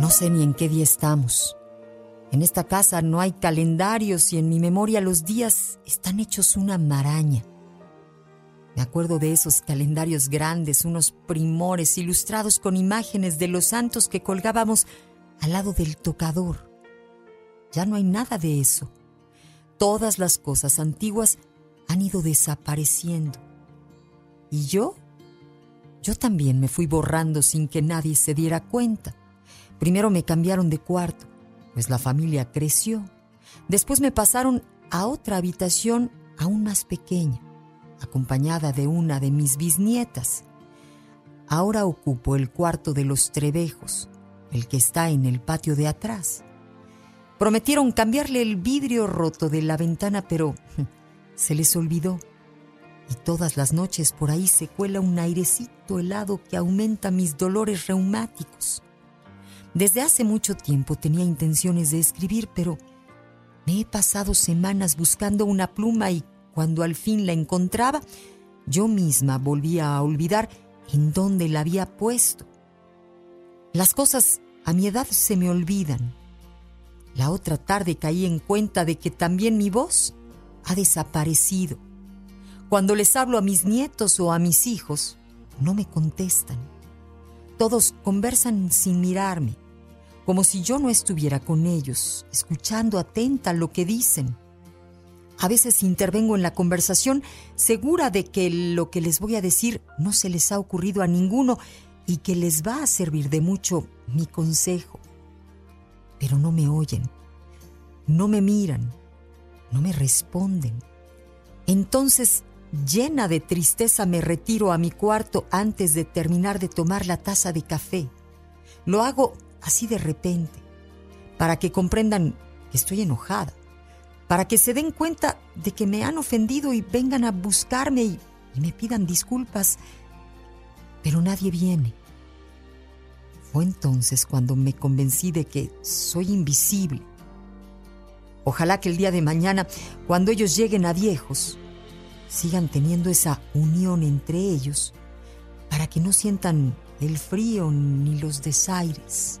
No sé ni en qué día estamos. En esta casa no hay calendarios y en mi memoria los días están hechos una maraña. Me acuerdo de esos calendarios grandes, unos primores ilustrados con imágenes de los santos que colgábamos al lado del tocador. Ya no hay nada de eso. Todas las cosas antiguas han ido desapareciendo. ¿Y yo? Yo también me fui borrando sin que nadie se diera cuenta. Primero me cambiaron de cuarto, pues la familia creció. Después me pasaron a otra habitación aún más pequeña, acompañada de una de mis bisnietas. Ahora ocupo el cuarto de los Trevejos, el que está en el patio de atrás. Prometieron cambiarle el vidrio roto de la ventana, pero se les olvidó. Y todas las noches por ahí se cuela un airecito helado que aumenta mis dolores reumáticos. Desde hace mucho tiempo tenía intenciones de escribir, pero me he pasado semanas buscando una pluma y cuando al fin la encontraba, yo misma volvía a olvidar en dónde la había puesto. Las cosas a mi edad se me olvidan. La otra tarde caí en cuenta de que también mi voz ha desaparecido. Cuando les hablo a mis nietos o a mis hijos, no me contestan. Todos conversan sin mirarme como si yo no estuviera con ellos, escuchando atenta lo que dicen. A veces intervengo en la conversación segura de que lo que les voy a decir no se les ha ocurrido a ninguno y que les va a servir de mucho mi consejo. Pero no me oyen, no me miran, no me responden. Entonces, llena de tristeza, me retiro a mi cuarto antes de terminar de tomar la taza de café. Lo hago así de repente, para que comprendan que estoy enojada, para que se den cuenta de que me han ofendido y vengan a buscarme y, me pidan disculpas, pero nadie viene. Fue entonces cuando me convencí de que soy invisible. Ojalá que el día de mañana, cuando ellos lleguen a viejos, sigan teniendo esa unión entre ellos para que no sientan el frío ni los desaires.